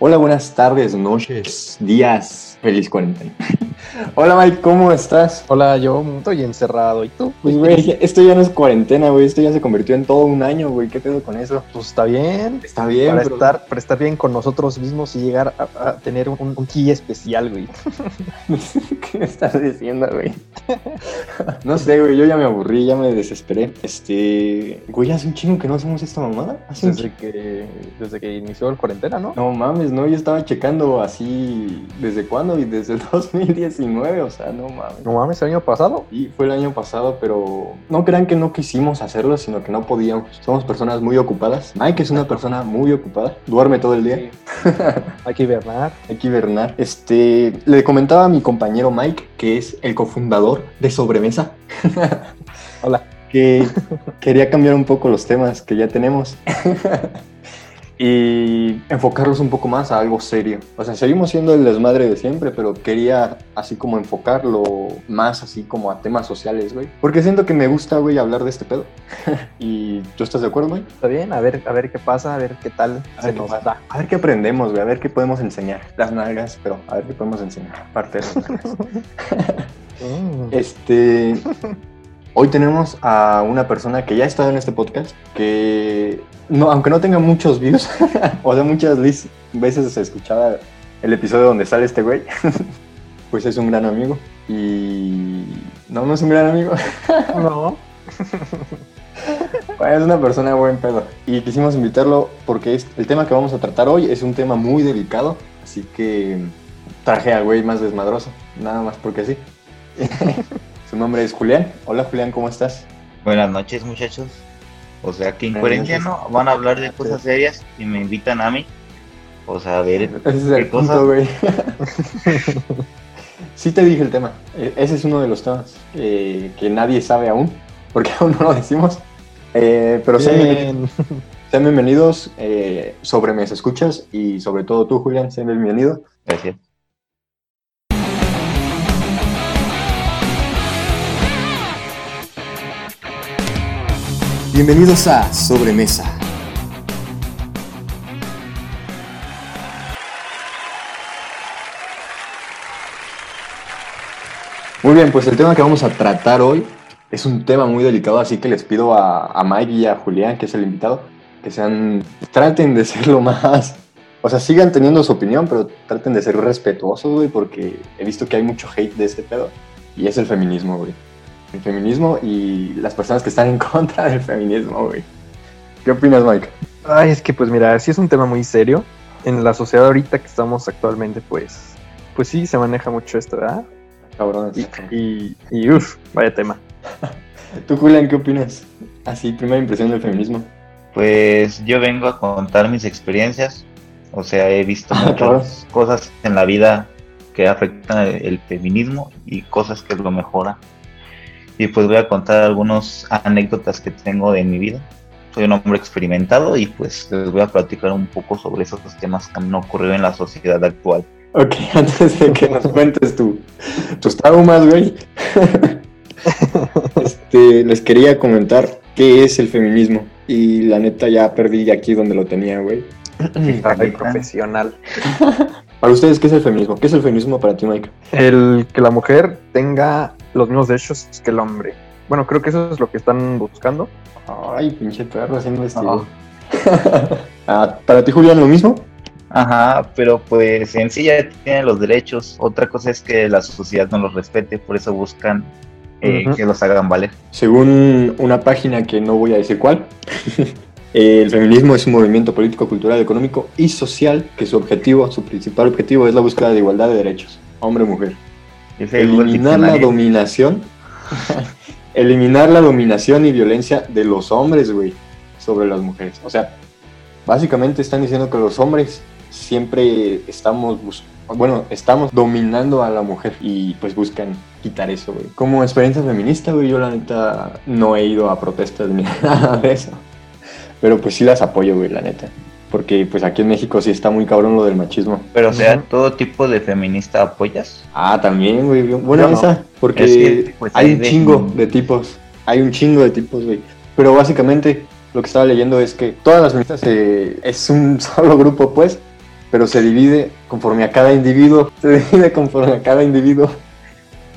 Hola, buenas tardes, noches, días, feliz cuarentena. Hola Mike, ¿cómo estás? Hola, yo estoy encerrado. ¿Y tú? Pues güey, esto ya no es cuarentena, güey, esto ya se convirtió en todo un año, güey, ¿qué pedo con eso? Pues está bien. Está bien, para, pero- estar, para estar bien con nosotros mismos y llegar a, a tener un, un ki especial, güey. ¿Qué me estás diciendo, güey? No sé, güey, yo ya me aburrí, ya me desesperé. Este, güey, hace un chingo que no hacemos esta mamada. Hace un Desde que, desde que inició el cuarentena, ¿no? No mames, no, yo estaba checando así, ¿desde cuándo? Y desde el 2019, o sea, no mames. No mames, el año pasado. Y fue el año pasado, pero no crean que no quisimos hacerlo, sino que no podíamos. Somos personas muy ocupadas. Mike es una persona muy ocupada, duerme todo el día, Hay que hibernar. hay que hibernar. Este, le comentaba a mi compañero Mike, que es el cofundador de Sobremesa, Hola. que quería cambiar un poco los temas que ya tenemos. y enfocarlos un poco más a algo serio. O sea, seguimos siendo el desmadre de siempre, pero quería así como enfocarlo más así como a temas sociales, güey. Porque siento que me gusta, güey, hablar de este pedo. ¿Y tú estás de acuerdo, güey? Está bien, a ver, a ver qué pasa, a ver qué tal A se nos da. A ver qué aprendemos, güey, a ver qué podemos enseñar. Las nalgas, pero a ver qué podemos enseñar. Aparte de las nalgas. Este. Hoy tenemos a una persona que ya ha estado en este podcast, que no, aunque no tenga muchos views, o sea, muchas veces se escuchaba el episodio donde sale este güey, pues es un gran amigo. Y no, no es un gran amigo, No. es una persona buen pedo. Y quisimos invitarlo porque es, el tema que vamos a tratar hoy es un tema muy delicado, así que traje al güey más desmadroso, nada más porque sí. Su nombre es Julián. Hola Julián, ¿cómo estás? Buenas noches, muchachos. O sea que cuarentena noches. van a hablar de cosas serias y me invitan a mí. O sea, a ver, Ese es el ¿Qué cosa? punto, güey. sí te dije el tema. E- Ese es uno de los temas eh, que nadie sabe aún, porque aún no lo decimos. Eh, pero sean bienvenidos, Bien. sean bienvenidos eh, sobre Mes Escuchas y sobre todo tú, Julián, sean bienvenido. gracias. Bienvenidos a Sobremesa. Muy bien, pues el tema que vamos a tratar hoy es un tema muy delicado, así que les pido a, a Mike y a Julián, que es el invitado, que sean, traten de ser lo más, o sea, sigan teniendo su opinión, pero traten de ser respetuosos, güey, porque he visto que hay mucho hate de este pedo, y es el feminismo, güey. El feminismo y las personas que están en contra del feminismo, güey. ¿Qué opinas, Mike? Ay, es que pues mira, sí es un tema muy serio. En la sociedad ahorita que estamos actualmente, pues, pues sí se maneja mucho esto, ¿verdad? Cabrón. Y, y, y uff, vaya tema. ¿Tú, Julián, qué opinas? Así, primera impresión del feminismo. Pues yo vengo a contar mis experiencias. O sea, he visto Ah, muchas cosas en la vida que afectan el, el feminismo y cosas que lo mejoran. Y pues voy a contar algunas anécdotas que tengo de mi vida. Soy un hombre experimentado y pues les voy a platicar un poco sobre esos temas que han ocurrido en la sociedad actual. Ok, antes de que nos cuentes tu, tus traumas, güey. este, les quería comentar qué es el feminismo. Y la neta ya perdí aquí donde lo tenía, güey. Profesional. Para ustedes, ¿qué es el feminismo? ¿Qué es el feminismo para ti, Mike? El que la mujer tenga los mismos derechos que el hombre. Bueno, creo que eso es lo que están buscando. Ay, pinche perro haciendo esto. Ah, ¿Para ti, Julián, lo mismo? Ajá, pero pues en sí ya tienen los derechos. Otra cosa es que la sociedad no los respete, por eso buscan eh, que los hagan valer. Según una página que no voy a decir cuál, el feminismo es un movimiento político, cultural, económico y social que su objetivo, su principal objetivo es la búsqueda de igualdad de derechos, hombre-mujer. Eliminar la dominación, eliminar la dominación y violencia de los hombres, güey, sobre las mujeres. O sea, básicamente están diciendo que los hombres siempre estamos bueno, estamos dominando a la mujer y pues buscan quitar eso, güey. Como experiencia feminista, güey, yo la neta no he ido a protestas ni nada de eso. Pero pues sí las apoyo, güey, la neta. Porque pues aquí en México sí está muy cabrón lo del machismo. Pero o sea, todo tipo de feminista apoyas. Ah, también, güey. Bueno, Yo no. esa, porque Es que, pues, hay hay un de- chingo de tipos. Hay un chingo de tipos, güey. Pero básicamente lo que estaba leyendo es que todas las feministas eh, es un solo grupo, pues, pero se divide conforme a cada individuo, se divide conforme a cada individuo.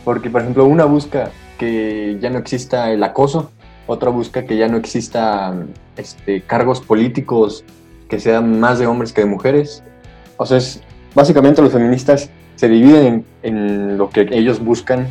Porque, por ejemplo, una busca que ya no exista el acoso, otra busca que ya no exista este, cargos políticos que sean más de hombres que de mujeres. O sea, es, básicamente los feministas se dividen en, en lo que ellos buscan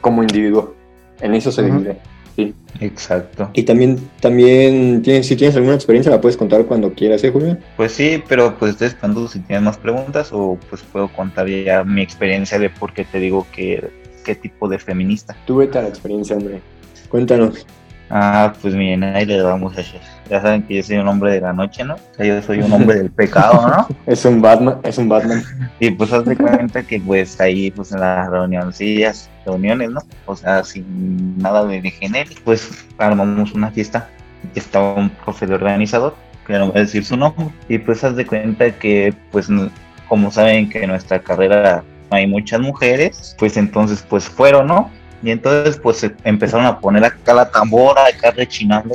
como individuo. En eso se Ujú. divide. Sí. Exacto. Y también, también tienes, si tienes alguna experiencia, la puedes contar cuando quieras, ¿eh, Julio? Pues sí, pero pues depende si tienes más preguntas o pues puedo contar ya mi experiencia de por qué te digo que qué tipo de feminista. Tú vete a la experiencia, hombre. Cuéntanos. Ah, pues miren, ahí le vamos a hacer. Ya saben que yo soy un hombre de la noche, ¿no? O sea, yo soy un hombre del pecado, ¿no? Es un Batman, es un Batman. Y pues haz de cuenta que pues ahí pues en las reunioncillas, reuniones, ¿no? O sea, sin nada de degener, pues armamos una fiesta. Estaba un profe de organizador, que no voy a decir su nombre, y pues haz de cuenta que pues como saben que en nuestra carrera hay muchas mujeres, pues entonces pues fueron, ¿no? Y entonces pues se empezaron a poner acá la tambora, acá rechinando.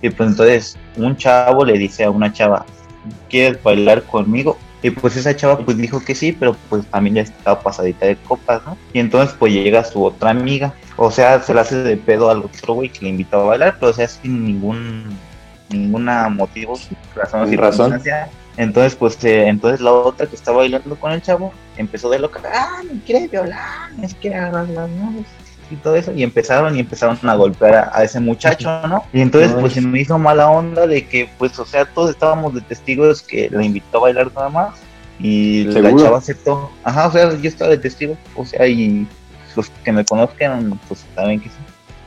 Y pues entonces un chavo le dice a una chava, ¿quieres bailar conmigo? Y pues esa chava pues dijo que sí, pero pues también ya estaba pasadita de copas, ¿no? Y entonces pues llega su otra amiga, o sea, se le hace de pedo al otro güey que le invitó a bailar, pero o sea, sin ningún ninguna motivo, razón razón. circunstancia. Entonces pues eh, entonces la otra que estaba bailando con el chavo empezó de loca, ah, me quiere violar, me quiere agarrar las manos y todo eso, y empezaron y empezaron a golpear a, a ese muchacho, ¿no? Y entonces pues se me hizo mala onda de que pues o sea todos estábamos de testigos que la invitó a bailar nada más y la chava aceptó, ajá, o sea yo estaba de testigo, o sea y los que me conozcan pues saben que sí.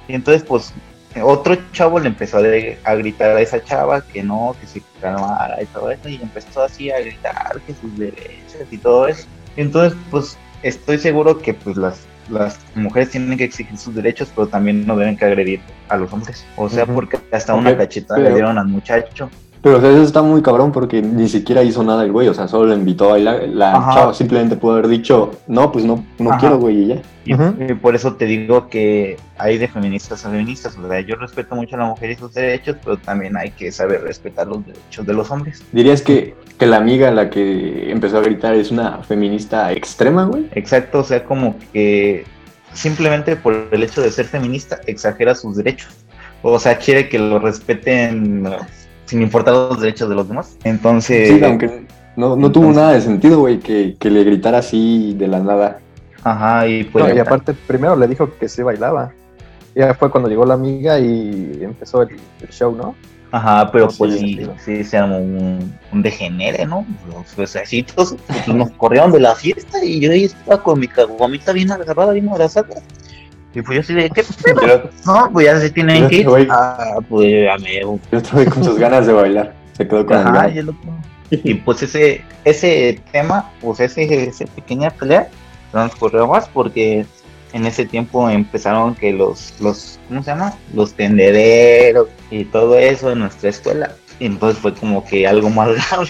Y entonces pues otro chavo le empezó a, de- a gritar a esa chava que no, que se calmara y todo eso, y empezó así a gritar que sus derechos y todo eso. Y entonces, pues, estoy seguro que pues las, las mujeres tienen que exigir sus derechos, pero también no deben que agredir a los hombres. O sea, porque hasta una cacheta pero- le dieron al muchacho. Pero o sea, eso está muy cabrón porque ni siquiera hizo nada el güey, o sea, solo le invitó a bailar. La Ajá. chava simplemente pudo haber dicho, no, pues no, no Ajá. quiero, güey, y ya. Y, por eso te digo que hay de feministas a feministas. O sea, yo respeto mucho a la mujer y sus derechos, pero también hay que saber respetar los derechos de los hombres. Dirías que, que la amiga la que empezó a gritar es una feminista extrema, güey. Exacto, o sea, como que simplemente por el hecho de ser feminista exagera sus derechos. O sea, quiere que lo respeten sin importar los derechos de los demás. Entonces, Sí, aunque no, no tuvo entonces- nada de sentido, güey, que, que le gritara así de la nada. ajá, y pues No, y aparte, primero le dijo que sí bailaba. Ya fue cuando llegó la amiga y empezó el, el show, ¿no? Ajá, pero pues sí. sí, sí, se armó un, un degenere, ¿no? Los besecitos pues, nos corrieron de la fiesta y yo ahí estaba con mi caguamita bien agarrada, bien abrazada. Y pues yo así de, ¿qué pedo? No, pues ya se tienen que ir. güey- Ah, pues ya me Y otro güey con sus ganas de bailar. Se quedó con las Ajá, ganas. y, pues ese, ese tema, pues ese, ese pequeña pelea transcurrió más porque en ese tiempo empezaron que los, los, ¿cómo se llama? Los tendederos y todo eso en nuestra escuela. Y entonces fue como que algo más grave.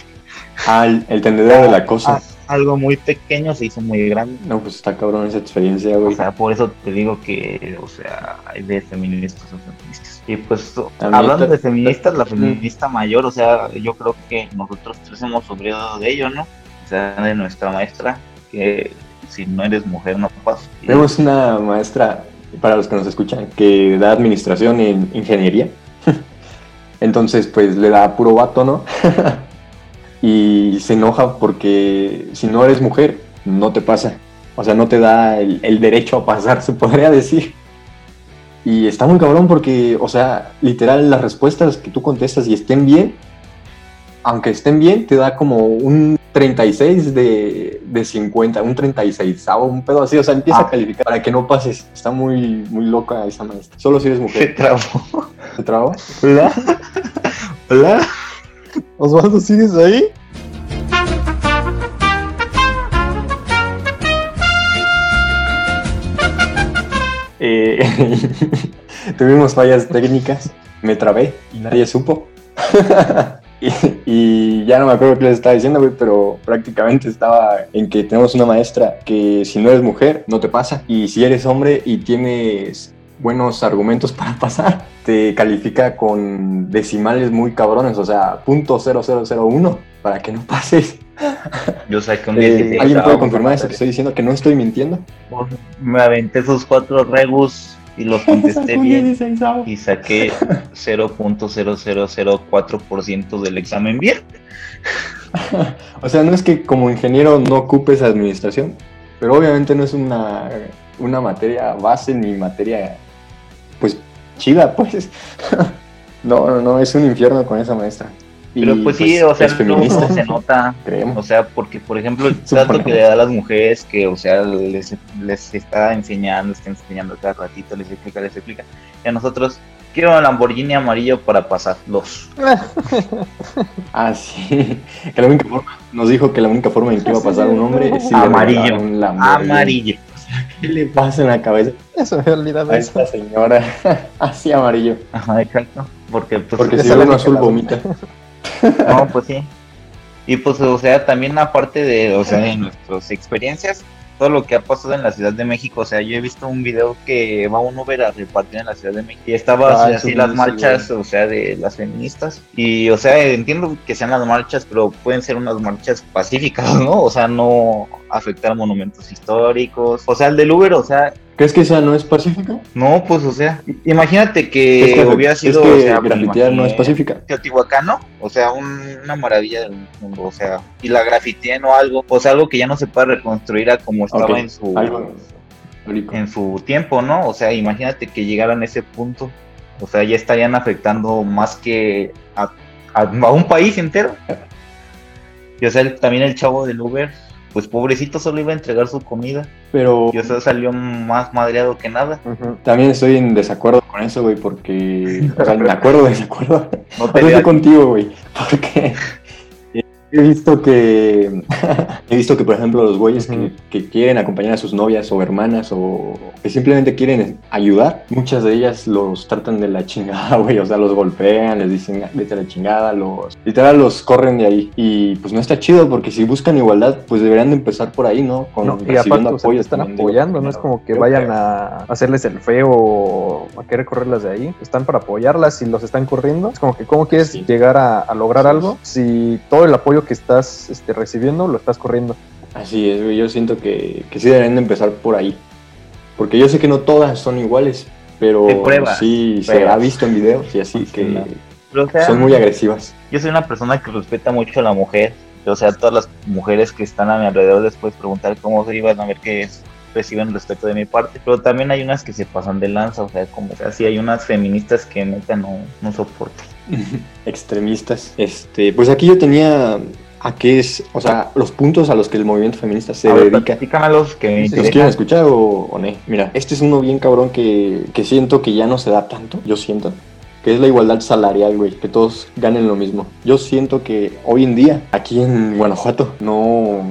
Ah, el, el tendedero de la cosa. Ah, algo muy pequeño se hizo muy grande. No, pues está cabrón esa experiencia, O güey. sea, por eso te digo que, o sea, hay de feministas a feministas. Y pues, También hablando te- de feministas, la feminista mayor, o sea, yo creo que nosotros tres hemos sufrido de ello, ¿no? O sea, de nuestra maestra, que si no eres mujer no pasas. Y- Tenemos una maestra, para los que nos escuchan, que da administración en ingeniería. Entonces, pues le da puro vato, ¿no? y se enoja porque si no eres mujer, no te pasa. O sea, no te da el, el derecho a pasar, se podría decir. Y está muy cabrón porque, o sea, literal, las respuestas que tú contestas y estén bien, aunque estén bien, te da como un 36 de, de 50, un 36, un pedo así, o sea, empieza Ah. a calificar para que no pases. Está muy, muy loca esa maestra. Solo si eres Se mujer. trabó. ¿Te trabó? Hola. Hola. Osvaldo, ¿sigues ahí? Eh, tuvimos fallas técnicas, me trabé y nadie supo. y, y ya no me acuerdo qué les estaba diciendo, güey, pero prácticamente estaba en que tenemos una maestra que si no eres mujer, no te pasa. Y si eres hombre y tienes buenos argumentos para pasar, te califica con decimales muy cabrones, o sea, punto .0001 para que no pases. Yo saqué un Eh, 16. ¿Alguien puede confirmar eso que estoy diciendo? Que no estoy mintiendo. Me aventé esos cuatro rebus y los contesté bien. Y saqué 0.0004% del examen bien. O sea, no es que como ingeniero no ocupes administración, pero obviamente no es una, una materia base ni materia, pues, chida, pues. No, no, no, es un infierno con esa maestra. Y, Pero pues sí, o sea, es luego feminista, se nota. O creemos. sea, porque por ejemplo, el trato que le da a las mujeres, que o sea, les, les está enseñando, está enseñando cada ratito, les explica, les explica. Y a nosotros, quiero un Lamborghini amarillo para pasar los. Ah, sí. Que la única forma, nos dijo que la única forma en que iba a pasar un hombre es si Amarillo. un Lamborghini. Amarillo. ¿Qué le pasa en la cabeza Eso me había olvidado a eso. esta señora? Así amarillo. Ajá, exacto. Porque pues Porque si ve uno azul vomita. No, pues sí. Y pues, o sea, también aparte de, o sea, de nuestras experiencias, todo lo que ha pasado en la Ciudad de México, o sea, yo he visto un video que va un Uber a repartir en la Ciudad de México y estaba Ah, así sí, las marchas, o sea, de las feministas. Y, o sea, entiendo que sean las marchas, pero pueden ser unas marchas pacíficas, ¿no? O sea, no afectar monumentos históricos. O sea, el del Uber, o sea, ¿Crees que esa no es pacífica? no, pues, o sea, imagínate es que hubiera es sido, que o sea, grafitear no es pacífica. Teotihuacán, ¿no? O sea, un- una maravilla del mundo, o sea, y la grafitean o algo, o sea, algo que ya no se puede reconstruir a como estaba en su algo en su tiempo, ¿no? O sea, imagínate que llegaran a ese punto, o sea, ya estarían afectando más que a, a- a un país entero. Y o sea, el- también el chavo del Uber, pues pobrecito solo iba a entregar su comida, Pero y o sea, salió más madreado que nada. También estoy en desacuerdo con eso, güey, porque... O sea, en acuerdo, desacuerdo. No O te sea, estoy contigo, güey, porque he visto que he visto que por ejemplo los güeyes que, quieren acompañar a sus novias o hermanas o que simplemente quieren ayudar, muchas de ellas los tratan de la chingada, güey, o sea, los golpean, les dicen vete a la chingada, los literal los corren de ahí y pues no está chido porque si buscan igualdad, pues deberían de empezar por ahí, ¿no? Con No, y aparte o sea, apoyo están también apoyando, no es como que vayan a hacerles el feo o a querer correrlas de ahí. Están para apoyarlas y los están corriendo. Es como que, ¿cómo quieres Sí. llegar a, a lograr Sí, algo si todo el apoyo que estás este, recibiendo lo estás corriendo? Así es, güey. Yo siento que, que sí deberían de empezar por ahí. Porque yo sé que no todas son iguales, pero De pruebas, sí se ha visto en videos y así Sí, que no. O sea, son muy agresivas. yo soy una persona que respeta mucho a la mujer. O sea, todas las mujeres que están a mi alrededor después preguntar cómo se iban a ver que es- reciben respeto de mi parte. Pero también hay unas que se pasan de lanza. O sea, como o sea, sí hay unas feministas que neta no, no soporto. Extremistas. Este, pues aquí yo tenía a qué es, o sea, los puntos a los que el movimiento feminista se A ver, dedica. platícamelos que ¿Los quieren escuchar o, o no? Mira, este es uno bien cabrón que, que siento que ya no se da tanto, yo siento, que es la igualdad salarial, güey, que todos ganen lo mismo. Yo siento que hoy en día, aquí en Guanajuato, no,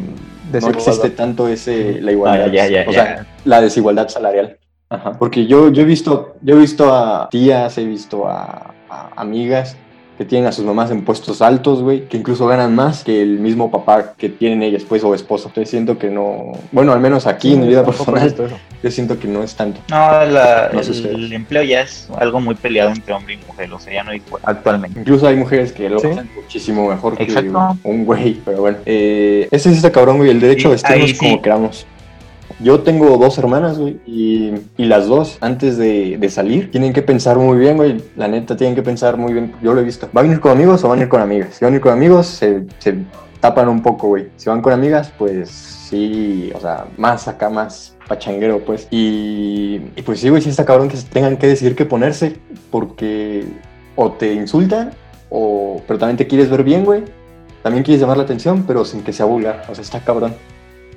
no existe tanto ese, la igualdad, Ah, ya, ya, o ya. sea, la desigualdad salarial. Ajá. Porque yo, yo he visto, yo he visto a tías, he visto a, a amigas que tienen a sus mamás en puestos altos, güey, que incluso ganan más que el mismo papá que tienen ellas, pues, o esposo. Entonces siento que no, bueno, al menos aquí en mi vida personal, yo siento que no es tanto. No, la- No el, ustedes. empleo ya es algo muy peleado entre hombre y mujer. O sea, ya no igual actualmente. Incluso hay mujeres que lo Sí. hacen muchísimo mejor que Exacto. un güey, pero bueno. Eh, ese es este cabrón, güey, el derecho Sí, a vestirnos sí. como queramos. Yo tengo dos hermanas, güey, y, las dos, antes de, salir, tienen que pensar muy bien, güey. La neta, tienen que pensar muy bien. Yo lo he visto. ¿Va a venir con amigos o van a ir con amigas? Si van a ir con amigos, se, tapan un poco, güey. Si van con amigas, pues sí, o sea, más acá, más pachanguero, pues. Y, y pues sí, güey, sí está cabrón que tengan que decidir qué ponerse, porque o te insultan, o, pero también te quieres ver bien, güey. También quieres llamar la atención, pero sin que sea vulgar. O sea, está cabrón.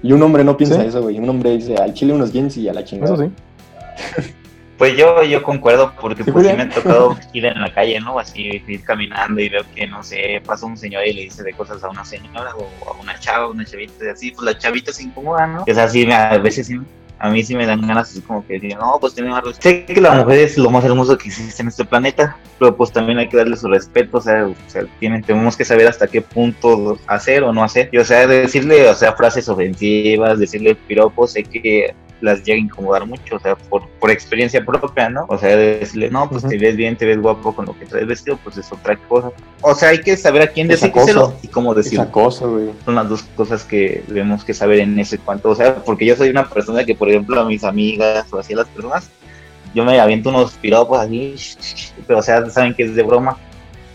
Y un hombre no piensa Sí. eso, güey. Un hombre dice al chile unos jeans y a la chingada. Eso sí. Pues yo, yo concuerdo porque Sí, pues sí me ha tocado ir en la calle, ¿no? Así ir caminando y veo que, no sé, pasa un señor y le dice de cosas a una señora o a una chava, una chavita y así, pues la chavita se incomoda, ¿no? O sea, sí, me- a veces sí, a mí sí me dan ganas así como que decir, no, pues tiene respeto. Sé que la mujer es lo más hermoso que existe en este planeta, pero pues también hay que darle su respeto, o sea, o sea tienen, tenemos que saber hasta qué punto hacer o no hacer. Y o sea, decirle, o sea, frases ofensivas, decirle piropos, sé que las llega a incomodar mucho, o sea, por, por experiencia propia, ¿no? O sea, de decirle, no, pues te ves bien, te ves guapo con lo que traes vestido, pues es otra cosa. O sea, hay que saber a quién decírselo y cómo decirlo Esa cosa, güey. son las dos cosas que debemos que saber en ese cuanto, o sea, porque yo soy una persona que, por ejemplo, a mis amigas o así a las personas, yo me aviento unos piropos así, pero o sea, saben que es de broma,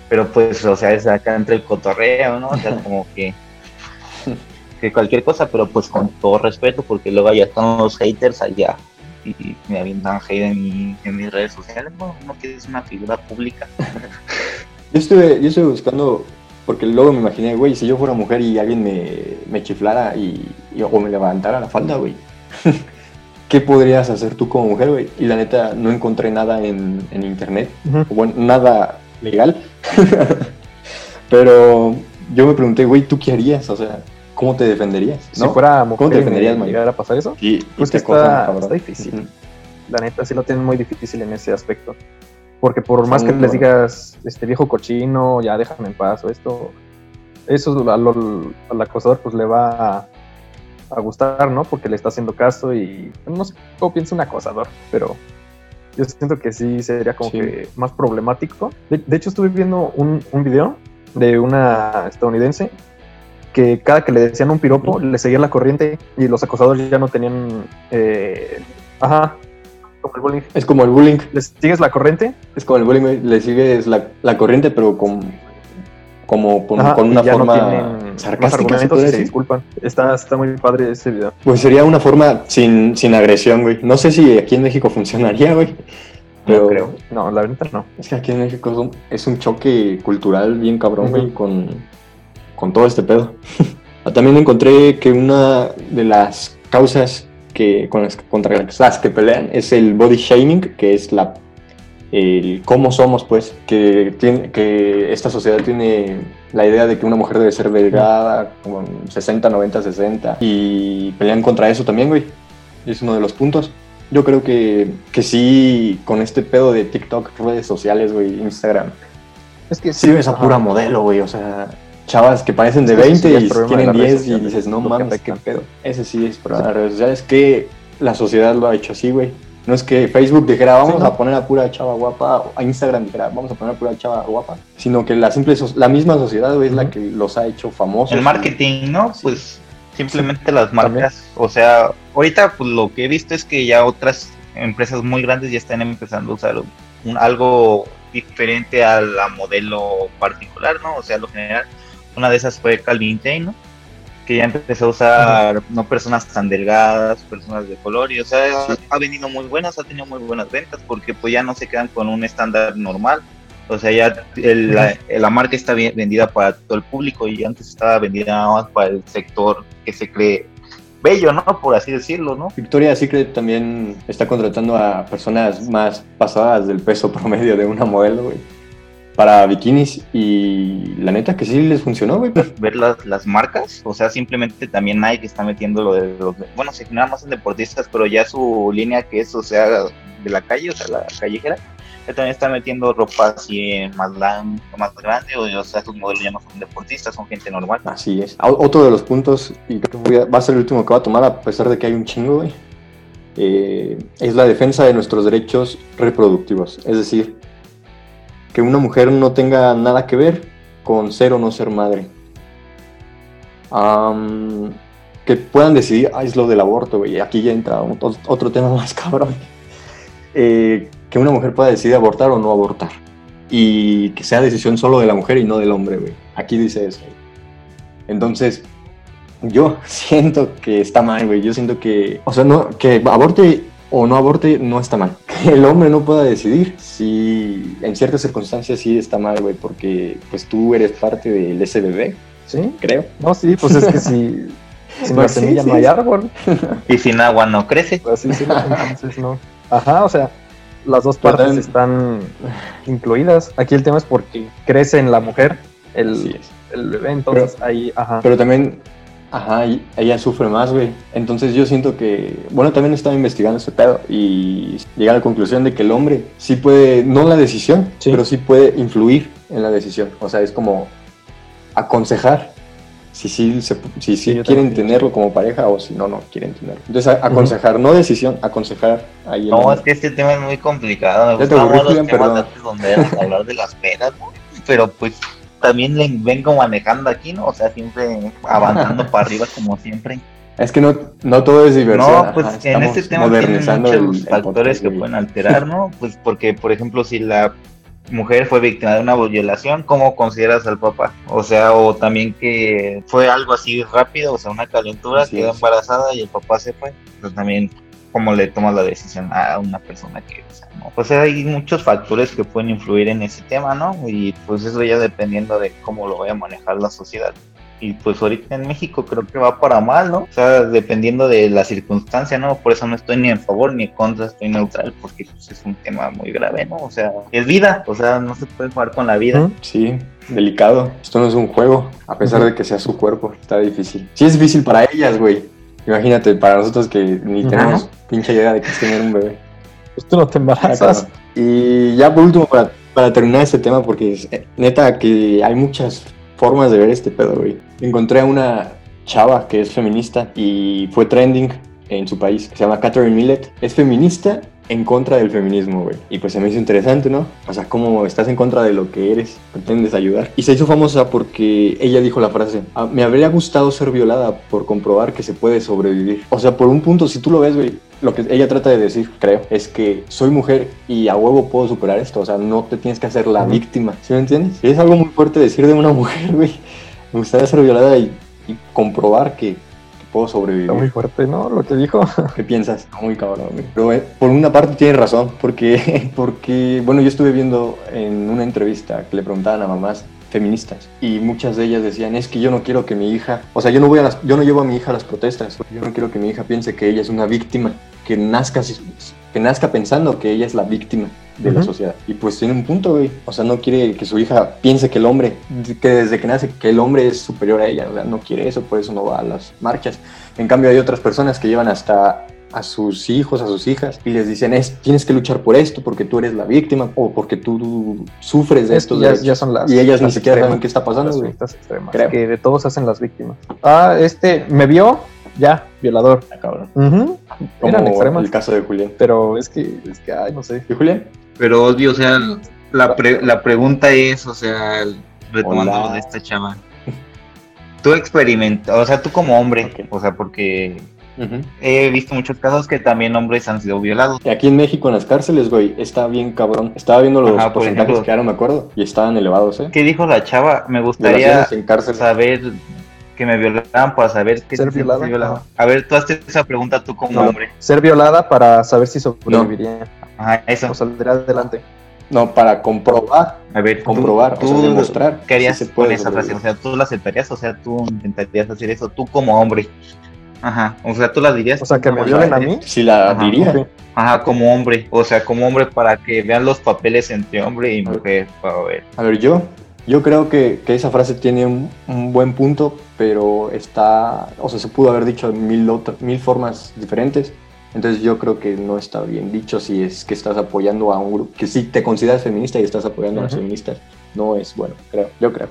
pero pues, o sea, es acá entre el cotorreo, ¿no? O sea, como que, que cualquier cosa, pero pues con todo respeto, porque luego allá están los haters allá y me avientan hate en, mi- en mis redes sociales, no, no que es una figura pública. Yo estuve, yo estuve buscando, porque luego me imaginé, güey, si yo fuera mujer y alguien me, me chiflara y, y- o me levantara la falda, güey. ¿Qué podrías hacer tú como mujer, güey? Y la neta, no encontré nada en, en internet, o bueno, nada legal. Pero yo me pregunté, güey, ¿tú qué harías? O sea, ¿cómo te defenderías? Si fuera mujer ¿Cómo te defenderías, me llegara a pasar eso, Y, y Pues que está- está difícil. La neta sí lo tienen muy difícil en ese aspecto. Porque por más Son que muy les digas, este viejo cochino, ya déjame en paz o esto, eso al, acosador pues le va a, a gustar, ¿no? Porque le está haciendo caso y no sé cómo piensa un acosador, pero yo siento que sí sería como Sí. que más problemático. De, de hecho estuve viendo un, un video de una estadounidense que cada que le decían un piropo le seguía la corriente y los acosadores ya no tenían... eh, ajá, como el bullying. Es como el bullying. Les sigues la corriente Es como el bullying, güey, le sigues la, la corriente, pero con, como con, ajá, con una no forma más sarcástica, disculpan. Está, está muy padre ese video. Pues sería una forma sin, sin agresión, güey. No sé si aquí en México funcionaría, güey. Pero No creo. No, la verdad no. es que aquí en México es un, es un choque cultural bien cabrón, güey, con, con todo este pedo. También encontré que una de las causas que, con las, contra las que pelean es el body shaming, que es la el cómo somos, pues, que, tiene, que esta sociedad tiene la idea de que una mujer debe ser delgada, con 60, 90, 60, y pelean contra eso también, güey. Es uno de los puntos. Yo creo que, que sí, con este pedo de TikTok, redes sociales, güey, Instagram, Es que sí ves a pura modelo, güey, o sea, chavas que parecen de Sí, eso 20 sí es y tienen las redes 10 y dices, no mames, qué pedo. Ese sí es problema de las redes sociales, que la sociedad lo ha hecho así, güey. No es que Facebook dijera, vamos Sí, ¿no? a poner a pura chava guapa, o a Instagram dijera, vamos a poner a pura chava guapa, sino que la simple so- la misma sociedad, güey, es la que los ha hecho famosos. El marketing, ¿no? Sí. Pues simplemente las marcas, o sea, ahorita pues lo que he visto es que ya otras empresas muy grandes ya están empezando a usar un, algo diferente a la modelo particular, ¿no? O sea, lo general, una de esas fue Calvin Klein, ¿no? Que ya empezó a usar no personas tan delgadas, personas de color, y o sea, Sí. ha venido muy buenas, ha tenido muy buenas ventas, porque pues ya no se quedan con un estándar normal, o sea, ya el- la, la marca está bien vendida para todo el público y antes estaba vendida nada más para el sector que se cree bello, ¿no? Por así decirlo, ¿no? Victoria's Secret también está contratando a personas más pasadas del peso promedio de una modelo, güey, para bikinis y la neta que sí les funcionó, güey. Ver las, las marcas, o sea, simplemente también Nike está metiendo lo de los, bueno, se genera más en deportistas, pero ya su línea que es, o sea, de la calle, o sea, la callejera, ya también está metiendo ropa así más, lan- más grande, o, o sea, sus modelos ya no son deportistas, son gente normal. Así es. O- Otro de los puntos, y creo que va a ser el último que va a tomar, a pesar de que hay un chingo, güey, eh, es la defensa de nuestros derechos reproductivos. Es decir, que una mujer no tenga nada que ver con ser o no ser madre. Que puedan decidir, ah, es lo del aborto, güey. Aquí ya entra otro tema más cabrón. Eh, que una mujer pueda decidir abortar o no abortar. Y que sea decisión solo de la mujer y no del hombre, güey. Aquí dice eso. Entonces, yo siento que está mal, güey. Yo siento que, o sea, no, que aborte o no aborte no está mal. Que el hombre no pueda decidir, sí, en ciertas circunstancias sí está mal, güey, porque pues tú eres parte del SBB, ¿Sí? creo. No, sí, pues es que si, sin la Pues semilla sí, no hay sí. árbol. Y sin agua no crece. Pues sí, sí, entonces no. Ajá, o sea, las dos partes están incluidas. Aquí el tema es porque crece en la mujer el, el bebé, entonces ahí, ajá. Pero también, ajá, y- ella sufre más, güey. Entonces yo siento que, bueno, también estaba investigando ese pedo y llegué a la conclusión de que el hombre sí puede, no la decisión, Sí. pero sí puede influir en la decisión. O sea, es como aconsejar si sí si, si, Sí, yo quieren tenerlo como pareja o si no, no quieren tenerlo. Entonces, a- aconsejar, no decisión, aconsejar ahí. el No, es que este tema es muy complicado. Me Ya te gustaban aburrí, más los Julián, temas perdón. de antes donde era hablar de las penas, ¿no? Pero pues también le vengo manejando aquí, ¿no? O sea, siempre avanzando para arriba como siempre. Es que no, no todo es diversión. No, pues ajá, en este tema tienen muchos el- factores que pueden alterar, ¿no? Pues porque, por ejemplo, si la mujer fue víctima de una violación, ¿cómo consideras al papá? O sea, o también que fue algo así rápido, o sea, una calentura, quedó embarazada y el papá se fue. Pues también, ¿cómo le tomas la decisión a una persona que, o sea, no? Pues hay muchos factores que pueden influir en ese tema, ¿no? Y pues eso ya dependiendo de cómo lo vaya a manejar la sociedad. Y pues ahorita en México creo que va para mal, ¿no? O sea, dependiendo de la circunstancia, ¿no? Por eso no estoy ni en favor ni en contra, estoy neutral, porque pues, es un tema muy grave, ¿no? O sea, es vida, o sea, no se puede jugar con la vida. Sí, delicado. Esto no es un juego, a pesar de que sea su cuerpo. Está difícil. Sí, es difícil para ellas, güey. Imagínate, para nosotros que ni tenemos pinche idea de que es tener un bebé. Pues tú no te embarazas. Y ya por último, para, para terminar este tema, porque es, eh, neta que hay muchas formas de ver este pedo, güey. Encontré a una chava que es feminista y fue trending en su país, se llama Catherine Millet. Es feminista en contra del feminismo, güey. Y pues se me hizo interesante, ¿no? O sea, como estás en contra de lo que eres, pretendes ayudar. Y se hizo famosa porque ella dijo la frase, "Ah, me habría gustado ser violada por comprobar que se puede sobrevivir. O sea, por un punto, si tú lo ves, güey, lo que ella trata de decir, creo, es que soy mujer y a huevo puedo superar esto. O sea, no te tienes que hacer la víctima. ¿Sí me entiendes? Es algo muy fuerte decir de una mujer, güey. Me gustaría ser violada y, y comprobar que puedo sobrevivir. Está muy fuerte, ¿no? Lo que dijo. ¿Qué piensas? Está Muy cabrón, güey. Pero eh, por una parte tiene razón, porque, porque, bueno, yo estuve viendo en una entrevista que le preguntaban a mamás feministas y muchas de ellas decían es que yo no quiero que mi hija, o sea, yo no voy a las, yo no llevo a mi hija a las protestas, yo no quiero que mi hija piense que ella es una víctima, que nazca, que nazca pensando que ella es la víctima de la Ujú. sociedad. Y pues tiene un punto, güey. O sea, no quiere que su hija piense que el hombre, que desde que nace, que el hombre es superior a ella. O sea, no quiere eso, por eso no va a las marchas. En cambio, hay otras personas que llevan hasta a sus hijos, a sus hijas, y les dicen, es, tienes que luchar por esto, porque tú eres la víctima, o porque tú sufres de Es que estos ya, son las. y ellas ni las siquiera extremas, saben qué está pasando, Las extremas. Creo. Que de todos hacen las víctimas. Ah, este me vio, ya, violador. Ah, cabrón. Ujú. Eran Como extremas. el caso de Julián. Pero es que, es que, ay, no sé. ¿Y Julián? Pero obvio, o sea, la, pre- la pregunta es, o sea, retomando de esta chava. Tú experimentas, o sea, tú como hombre, o sea, porque he visto muchos casos que también hombres han sido violados. Y Aquí en México, en las cárceles, güey, está bien cabrón. Estaba viendo los Ajá, porcentajes ejemplo. que ahora me acuerdo y estaban elevados, ¿eh? ¿Qué dijo la chava? Me gustaría en saber que me violaran para saber qué Ser violada. A ver, tú haces esa pregunta tú como No. hombre. Ser violada para saber si sobreviviría Ajá, eso. o saldría adelante. No, para comprobar, A ver, comprobar, tú, o sea, demostrar. ¿Qué harías si se puede con esa frase? O sea, ¿tú la aceptarías? O sea, ¿tú intentarías hacer eso tú como hombre? Ajá, o sea, tú la dirías. O sea, que me violen a mí. Si la Ajá, diría. Ajá, como hombre. O sea, como hombre para que vean los papeles entre hombre y mujer. Para ver. A ver, yo, yo creo que, que esa frase tiene un, un buen punto, pero está, o sea, se pudo haber dicho de mil, otra- mil formas diferentes. Entonces yo creo que no está bien dicho si es que estás apoyando a un grupo, que si te consideras feminista y estás apoyando a las feministas, no es bueno, creo, yo creo.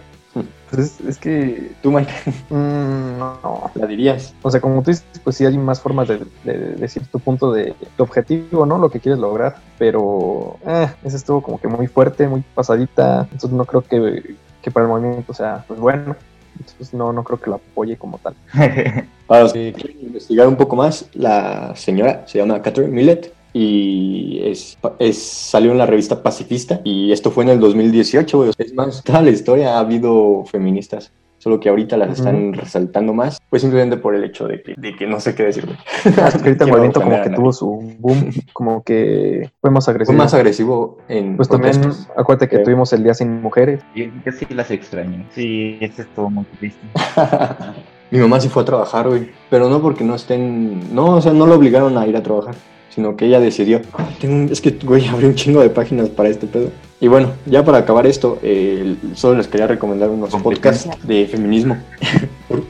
Pues es, es que. ¿Tú, Mike, mm, no. la dirías? O sea, como tú dices, pues sí hay más formas de, de decir tu punto de tu objetivo, ¿no? Lo que quieres lograr. Pero eh, ese estuvo como que muy fuerte, muy pasadita. Entonces no creo que, que para el movimiento sea pues bueno. Entonces no, no creo que lo apoye como tal. Para los que quieren investigar un poco más, la señora se llama Catherine Millet y es, es- salió en la revista Pacifista y esto fue en el 2018, güey. Es más, toda la historia ha habido feministas, solo que ahorita las están resaltando más, pues simplemente por el hecho de que, de que no sé qué decir, güey. Ah, ahorita el movimiento como que tuvo su boom, como que fue más Fue agresivo. más agresivo en pues también, acuérdate que tuvimos el día sin mujeres. Yo, yo sí las extraño. Sí, eso estuvo muy triste. Mi mamá sí fue a trabajar, güey. Pero no porque no estén. No, o sea, no la obligaron a ir a trabajar. Sino que ella decidió. "Ay, tengo un- Es que, güey, abrí un chingo de páginas para este pedo. Y bueno, ya para acabar esto, eh, solo les quería recomendar unos podcasts de feminismo.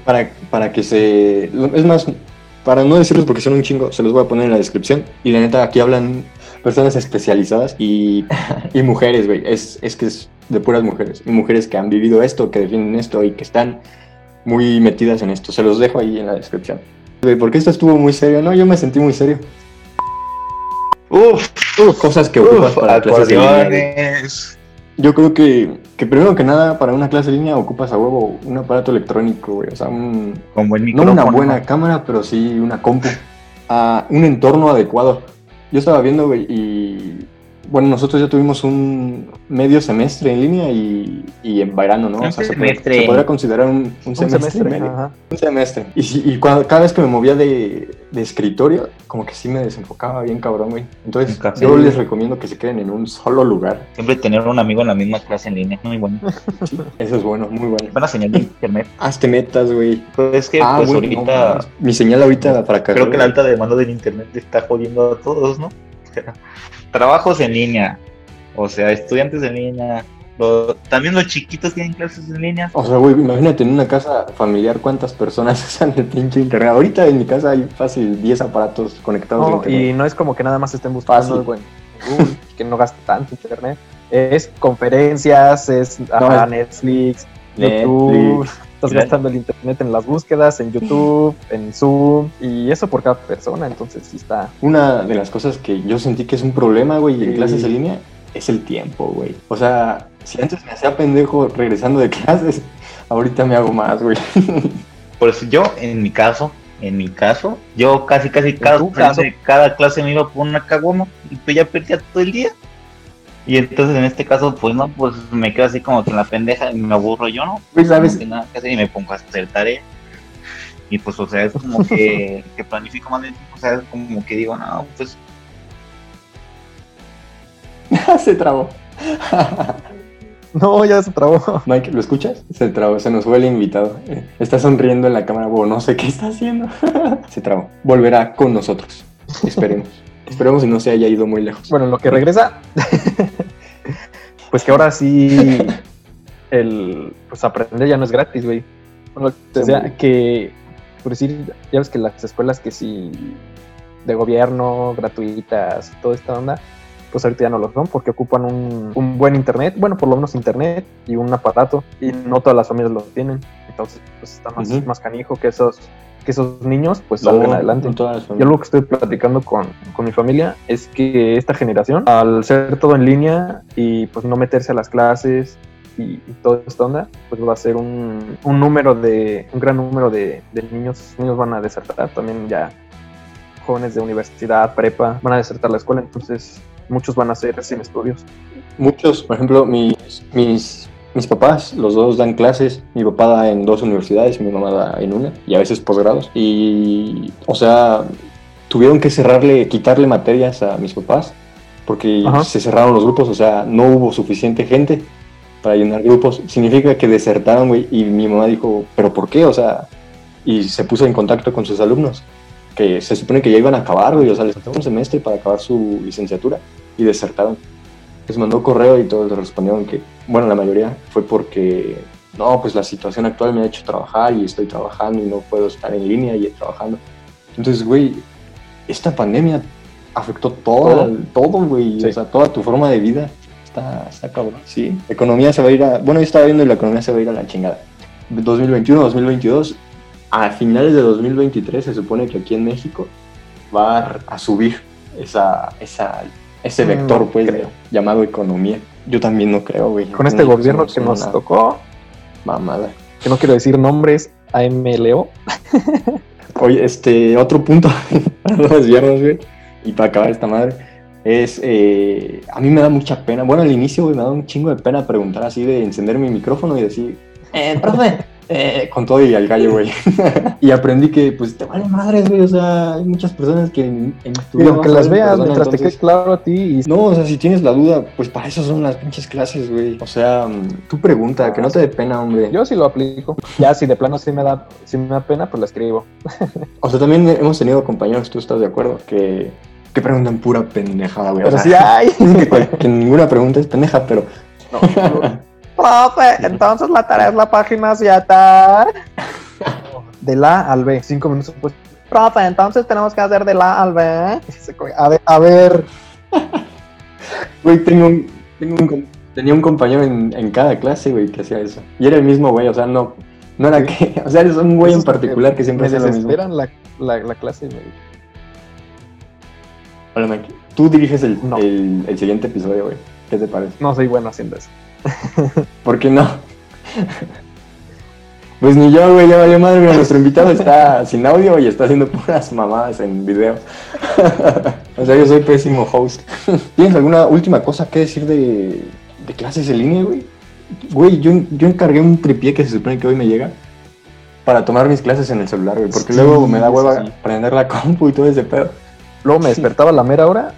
para, para que se. Es más, para no decirles porque son un chingo, se los voy a poner en la descripción. Y la neta, aquí hablan personas especializadas y, y mujeres, güey. Es, es que es de puras mujeres. Y mujeres que han vivido esto, que defienden esto y que están muy metidas en esto. Se los dejo ahí en la descripción. Güey, porque esto estuvo muy serio, ¿no? Yo me sentí muy serio. Uf, Cosas que ocupas uf, para clases de línea. Yo creo que, que primero que nada, para una clase de línea ocupas a huevo un aparato electrónico, güey. O sea, un, Con buen no una buena cámara, pero sí una compu. A un entorno adecuado. Yo estaba viendo, güey, y bueno, nosotros ya tuvimos un medio semestre en línea y, y en verano, ¿no? Un O sea, se, semestre. se podría considerar un, un Un semestre. semestre, medio. ajá. Un semestre. Y, y cuando- cada vez que me movía de, de escritorio, como que sí me desenfocaba bien cabrón, güey. Entonces, yo les recomiendo que se queden en un solo lugar. Siempre tener un amigo en la misma clase en línea. Muy bueno. Eso es bueno, muy bueno. Buena señal de internet. Hazte metas, güey. Pues es que Ah, pues ahorita. Mi señal ahorita para cargar. creo que la alta demanda del internet está jodiendo a todos, ¿no? Trabajos en línea. O sea, estudiantes en línea. lo- también los chiquitos tienen clases en línea. O sea, güey, imagínate en una casa familiar cuántas personas usan el pinche internet. Ahorita en mi casa hay fácil 10 aparatos conectados a No, internet. y no es como que nada más estén buscando Google, que no gaste tanto internet. Es conferencias, es ajá, es- Netflix, Netflix. YouTube. Estás gastando el internet en las búsquedas, en YouTube, en Zoom, y eso por cada persona, entonces sí está. Una de las cosas que yo sentí que es un problema, güey, en Sí. clases en línea es el tiempo, güey. O sea, si antes me hacía pendejo regresando de clases, ahorita me hago más, güey. Por eso yo, en mi caso, en mi caso, yo casi casi cada clase, cada clase me iba por una caguama y pues ya perdía todo el día. Y entonces en este caso, pues no, pues me quedo así como que en la pendeja y me aburro yo, ¿no? Güey, ¿sabes? No nada que hacer y me pongo a hacer tarea. Y pues, o sea, es como que, que planifico más bien, o sea, es como que digo, no, pues se trabó. No, ya se trabó. Mike, ¿lo escuchas? Se trabó, se nos fue el invitado. Eh, Está sonriendo en la cámara, no sé qué está haciendo. se trabó. Volverá con nosotros. Esperemos. Esperemos y no se haya ido muy lejos. Bueno, en lo que regresa, pues que ahora sí, el pues aprender ya no es gratis, güey. Bueno, lo que por decir, ya ves que las escuelas que sí de gobierno, gratuitas, toda esta onda, pues ahorita ya no lo son porque ocupan un, un buen internet, bueno, por lo menos internet y un aparato, y no todas las familias lo tienen. Entonces, pues está más, más canijo que esos, que esos niños, pues No, salgan adelante. Yo lo que estoy platicando con, con mi familia es que esta generación, al ser todo en línea y pues no meterse a las clases y, y toda esta onda, pues va a ser un, un número de, un gran número de, de niños, niños van a desertar también ya jóvenes de universidad, prepa, van a desertar la escuela, entonces muchos van a ser sin estudios. Muchos, por ejemplo, mis, mis, mis papás, los dos dan clases. Mi papá da en dos universidades, mi mamá da en una, y a veces posgrados. Y, o sea, tuvieron que cerrarle, quitarle materias a mis papás, porque Ajá. se cerraron los grupos, o sea, no hubo suficiente gente para llenar grupos. Significa que desertaron, güey, y mi mamá dijo, ¿pero por qué? O sea, y se puso en contacto con sus alumnos, que se supone que ya iban a acabar, güey, o sea, les faltaba un semestre para acabar su licenciatura, y desertaron les mandó correo y todos le respondieron que, bueno, la mayoría fue porque, no, pues la situación actual me ha hecho trabajar y estoy trabajando y no puedo estar en línea y trabajando. Entonces, güey, esta pandemia afectó todo, todo, güey, Sí. o sea, toda tu forma de vida. Está, está cabrón. Sí, la economía se va a ir a, bueno, yo estaba viendo y la economía se va a ir a la chingada. 2021, 2022, a finales de 2023 se supone que aquí en México va a, subir esa, esa, ese Mm, vector, no pues, creo. llamado economía. Yo también no creo, güey. Con este No, gobierno no, que no, nos nada. tocó, Mamada. que no quiero decir nombres, AMLO, Oye, este, otro punto, para no desviarnos, güey, y para acabar esta madre, es, eh, a mí me da mucha pena, bueno, al inicio, güey, me da un chingo de pena preguntar así, de encender mi micrófono y decir, eh, profe, eh, con todo y al gallo, güey. y aprendí que, pues, te vale madres, güey, o sea, hay muchas personas que en, en tu y vida aunque vas a las veas, persona, mientras te quede claro a ti y No, o sea, si tienes la duda, pues para eso son las pinches clases, güey. O sea, mm, tú pregunta, que no te dé pena, hombre. Yo sí lo aplico. Ya si de plano sí me da, sí me da pena, pues la escribo. O sea, también hemos tenido compañeros, tú estás de acuerdo, que, que preguntan pura pendejada, güey. O sea, sí hay. que, ninguna pregunta es pendeja, pero Profe, entonces la tarea es la página 7. De la al B. Cinco minutos después. Profe, entonces tenemos que hacer de la al B. A ver, a ver. güey, tengo un, tengo un com- tenía un compañero en, en cada clase, güey, que hacía eso. Y era el mismo güey, o sea, no, No era que, o sea, eres un güey en particular que siempre hace lo mismo. la, la, la clase. me- Hola, Mike. Tú diriges el, No. el, el siguiente episodio, güey. ¿Qué te parece? No soy bueno haciendo eso. ¿Por qué no? Pues ni yo, güey, ya valió madre. Mira, nuestro invitado está sin audio y está haciendo puras mamadas en video. o sea, yo soy pésimo host. ¿Tienes alguna última cosa que decir de, de clases en línea, güey? Güey, yo, yo encargué un tripié que se supone que hoy me llega para tomar mis clases en el celular, güey. Porque Sí, luego me da hueva sí. prender la compu y todo ese pedo. Luego me despertaba a la mera hora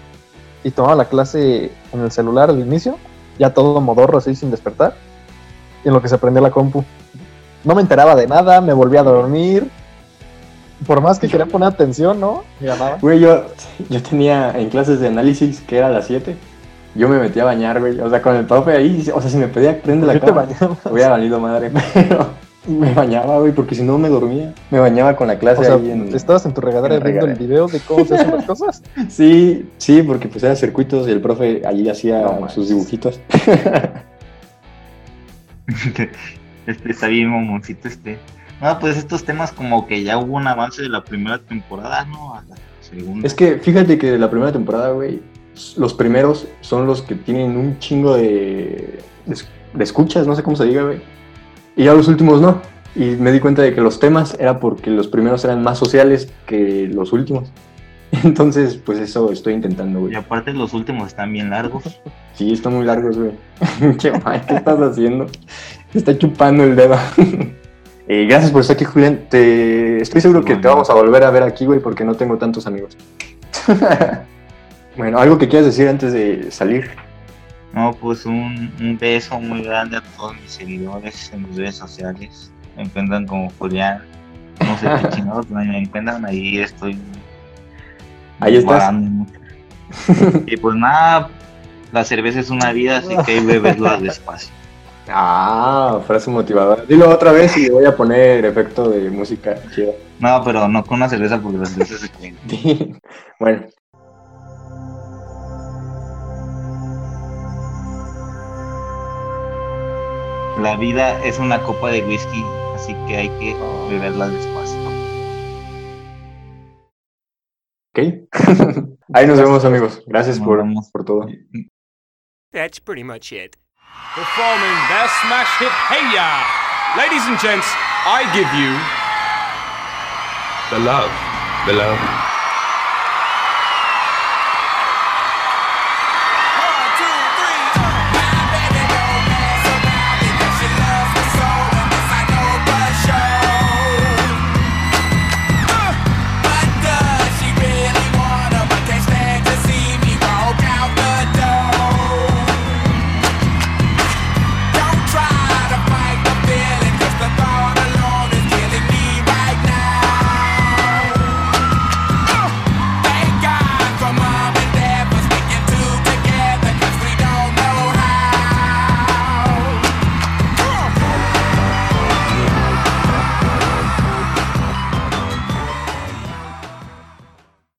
y tomaba la clase en el celular al inicio, ya todo modorro así sin despertar, y en lo que se prendía la compu. No me enteraba de nada, me volvía a dormir. Por más que quería poner atención, ¿no? Güey, yo, yo tenía en clases de análisis, que era a las 7, yo me metí a bañar, güey. O sea, con el profe ahí, o sea, si me pedía prende la ¿Por qué te cama, hubiera valido madre, pero me bañaba, güey, porque si no me dormía. Me bañaba con la clase O sea, ahí en... estabas en tu regadera en viendo el regadera. video de cómo se hacen las cosas. Sí, sí, porque pues era circuitos y el profe allí hacía No sus dibujitos. este está bien mamoncito este. No, pues estos temas como que ya hubo un avance de la primera temporada, ¿no? A la segunda. es que fíjate que de la primera temporada, güey, los primeros son los que tienen un chingo de, de, de escuchas, no sé cómo se diga, güey. Y ya los últimos no. Y me di cuenta de que los temas era porque los primeros eran más sociales que los últimos. Entonces, pues eso estoy intentando, güey. Y aparte los últimos están bien largos. Sí, están muy largos, güey. Che, ¿qué estás haciendo? Te está chupando el dedo. Eh, gracias por estar aquí, Julián. Te... Estoy seguro que te vamos a volver a ver aquí, güey, porque no tengo tantos amigos. bueno, algo que quieras decir antes de salir. No, pues un, un beso muy grande a todos mis seguidores en mis redes sociales. Me encuentran como Julián. No sé qué chingados, me encuentran ahí, estoy. Ahí estás. Y pues nada, la cerveza es una vida, así que hay beberla despacio. Ah, frase motivadora. Dilo otra vez y voy a poner efecto de música chida. No, pero no con una cerveza porque las cervezas se caen. bueno, La vida es una copa de whisky, así que hay que beberla despacio. ok. Ahí nos vemos, amigos. Gracias por, por todo. That's pretty much it. Performing their smash hit Hey Ya! Ladies and gents, I give you The love, the love.